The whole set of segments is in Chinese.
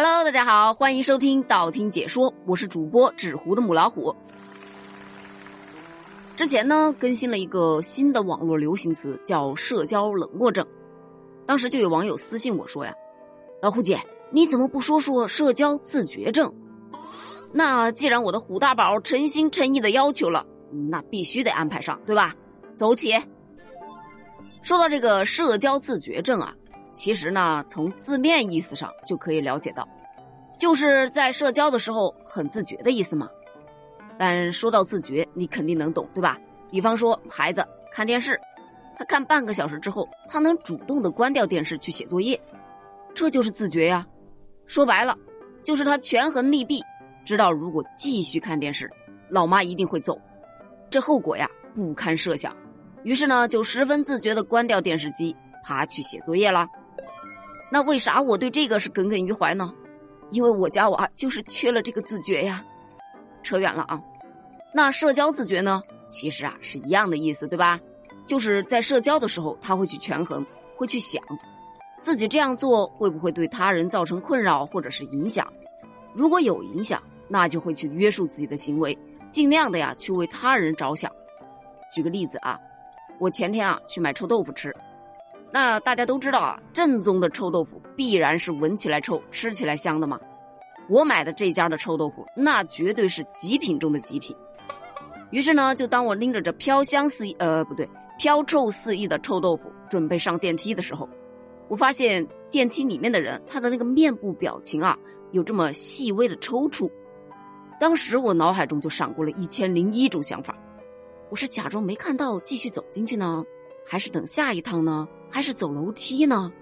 Hello，大家好，欢迎收听道听解说，我是主播纸糊的母老虎。之前呢，更新了一个新的网络流行词，叫社交冷漠症。当时就有网友私信我说呀：“老虎姐，你怎么不说说社交自觉症？”那既然我的虎大宝诚心诚意的要求了，那必须得安排上，对吧？走起。说到这个社交自觉症啊。其实呢，从字面意思上就可以了解到，就是在社交的时候很自觉的意思嘛。但说到自觉，你肯定能懂，对吧？比方说孩子看电视，他看半个小时之后，他能主动的关掉电视去写作业，这就是自觉呀。说白了，就是他权衡利弊，知道如果继续看电视，老妈一定会揍，这后果呀不堪设想。于是呢，就十分自觉的关掉电视机，爬去写作业了。那为啥我对这个是耿耿于怀呢？因为我家娃就是缺了这个自觉呀。扯远了啊。那社交自觉呢？其实啊是一样的意思，对吧？就是在社交的时候，他会去权衡，会去想，自己这样做会不会对他人造成困扰或者是影响。如果有影响，那就会去约束自己的行为，尽量的呀去为他人着想。举个例子啊，我前天啊去买臭豆腐吃。那大家都知道啊，正宗的臭豆腐必然是闻起来臭，吃起来香的嘛。我买的这家的臭豆腐，那绝对是极品中的极品。于是呢，就当我拎着这飘香四溢，呃，不对，飘臭四溢的臭豆腐，准备上电梯的时候，我发现电梯里面的人，他的那个面部表情啊，有这么细微的抽搐。当时我脑海中就闪过了一千零一种想法：我是假装没看到，继续走进去呢，还是等下一趟呢？还是走楼梯呢？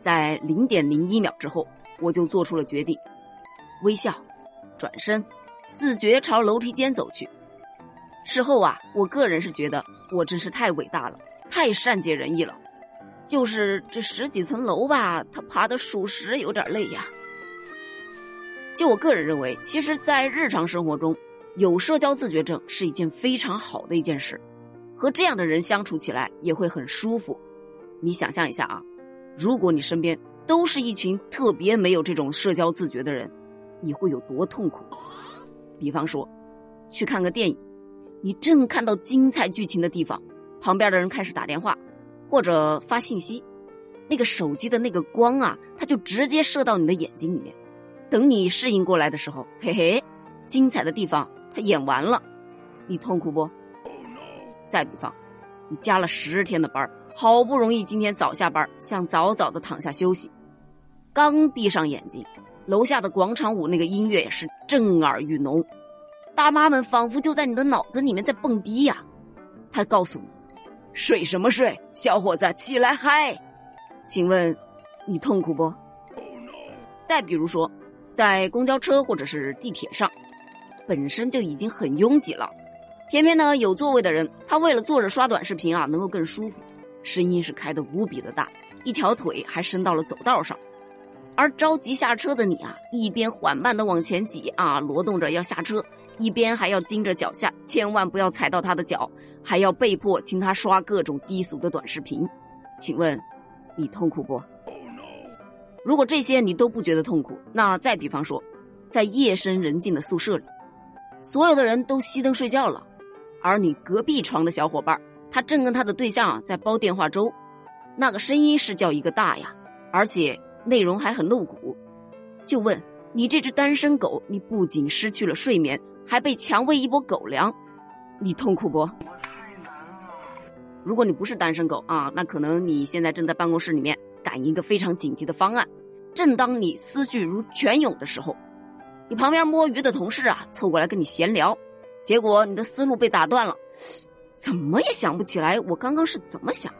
在零点零一秒之后，我就做出了决定，微笑，转身，自觉朝楼梯间走去。事后啊，我个人是觉得我真是太伟大了，太善解人意了。就是这十几层楼吧，他爬的属实有点累呀。就我个人认为，其实，在日常生活中，有社交自觉症是一件非常好的一件事。和这样的人相处起来也会很舒服，你想象一下啊，如果你身边都是一群特别没有这种社交自觉的人，你会有多痛苦？比方说，去看个电影，你正看到精彩剧情的地方，旁边的人开始打电话或者发信息，那个手机的那个光啊，它就直接射到你的眼睛里面。等你适应过来的时候，嘿嘿，精彩的地方它演完了，你痛苦不？再比方，你加了十天的班，好不容易今天早下班，想早早的躺下休息，刚闭上眼睛，楼下的广场舞那个音乐也是震耳欲聋，大妈们仿佛就在你的脑子里面在蹦迪呀。他告诉你，睡什么睡，小伙子起来嗨。请问，你痛苦不？再比如说，在公交车或者是地铁上，本身就已经很拥挤了。偏偏呢，有座位的人，他为了坐着刷短视频啊，能够更舒服，声音是开的无比的大，一条腿还伸到了走道上，而着急下车的你啊，一边缓慢的往前挤啊，挪动着要下车，一边还要盯着脚下，千万不要踩到他的脚，还要被迫听他刷各种低俗的短视频，请问，你痛苦不？如果这些你都不觉得痛苦，那再比方说，在夜深人静的宿舍里，所有的人都熄灯睡觉了。而你隔壁床的小伙伴，他正跟他的对象啊在煲电话粥，那个声音是叫一个大呀，而且内容还很露骨。就问你这只单身狗，你不仅失去了睡眠，还被强喂一波狗粮，你痛苦不？如果你不是单身狗啊，那可能你现在正在办公室里面赶一个非常紧急的方案。正当你思绪如泉涌的时候，你旁边摸鱼的同事啊凑过来跟你闲聊。结果你的思路被打断了，怎么也想不起来我刚刚是怎么想的。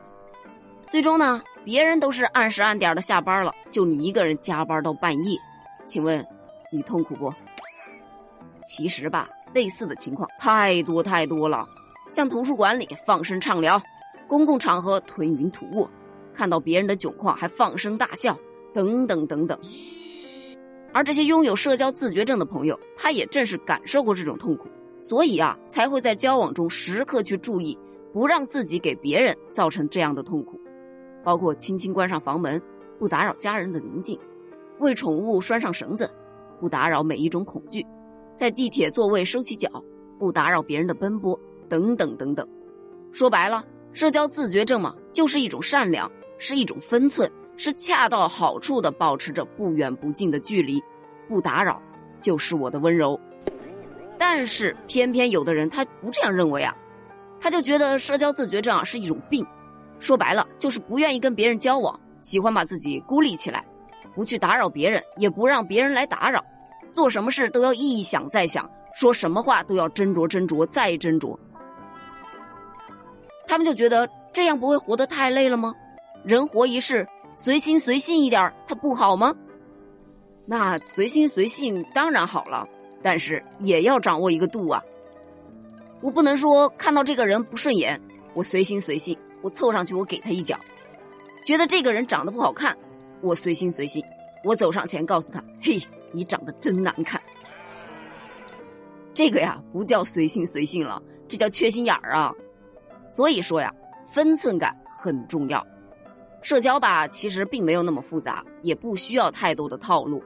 最终呢，别人都是按时按点的下班了，就你一个人加班到半夜。请问，你痛苦不？其实吧，类似的情况太多太多了，像图书馆里放声畅聊，公共场合吞云吐雾，看到别人的窘况还放声大笑，等等等等。而这些拥有社交自觉症的朋友，他也正是感受过这种痛苦。所以啊，才会在交往中时刻去注意，不让自己给别人造成这样的痛苦，包括轻轻关上房门，不打扰家人的宁静，为宠物拴上绳子，不打扰每一种恐惧，在地铁座位收起脚，不打扰别人的奔波，等等等等。说白了，社交自觉症嘛，就是一种善良，是一种分寸，是恰到好处的保持着不远不近的距离，不打扰就是我的温柔。但是偏偏有的人他不这样认为啊，他就觉得社交自觉症啊是一种病，说白了就是不愿意跟别人交往，喜欢把自己孤立起来，不去打扰别人，也不让别人来打扰，做什么事都要一想再想，说什么话都要斟酌斟酌再斟酌。他们就觉得这样不会活得太累了吗？人活一世，随心随性一点，他不好吗？那随心随性当然好了。但是也要掌握一个度啊！我不能说看到这个人不顺眼，我随心随性，我凑上去我给他一脚；觉得这个人长得不好看，我随心随性，我走上前告诉他：“嘿，你长得真难看。”这个呀不叫随心随性了，这叫缺心眼儿啊！所以说呀，分寸感很重要。社交吧，其实并没有那么复杂，也不需要太多的套路，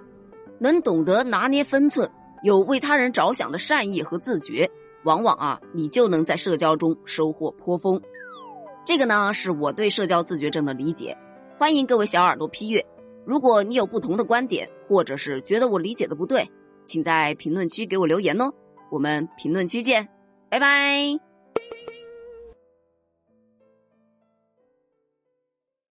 能懂得拿捏分寸。有为他人着想的善意和自觉，往往啊，你就能在社交中收获颇丰。这个呢，是我对社交自觉症的理解。欢迎各位小耳朵批阅。如果你有不同的观点，或者是觉得我理解的不对，请在评论区给我留言哦。我们评论区见，拜拜。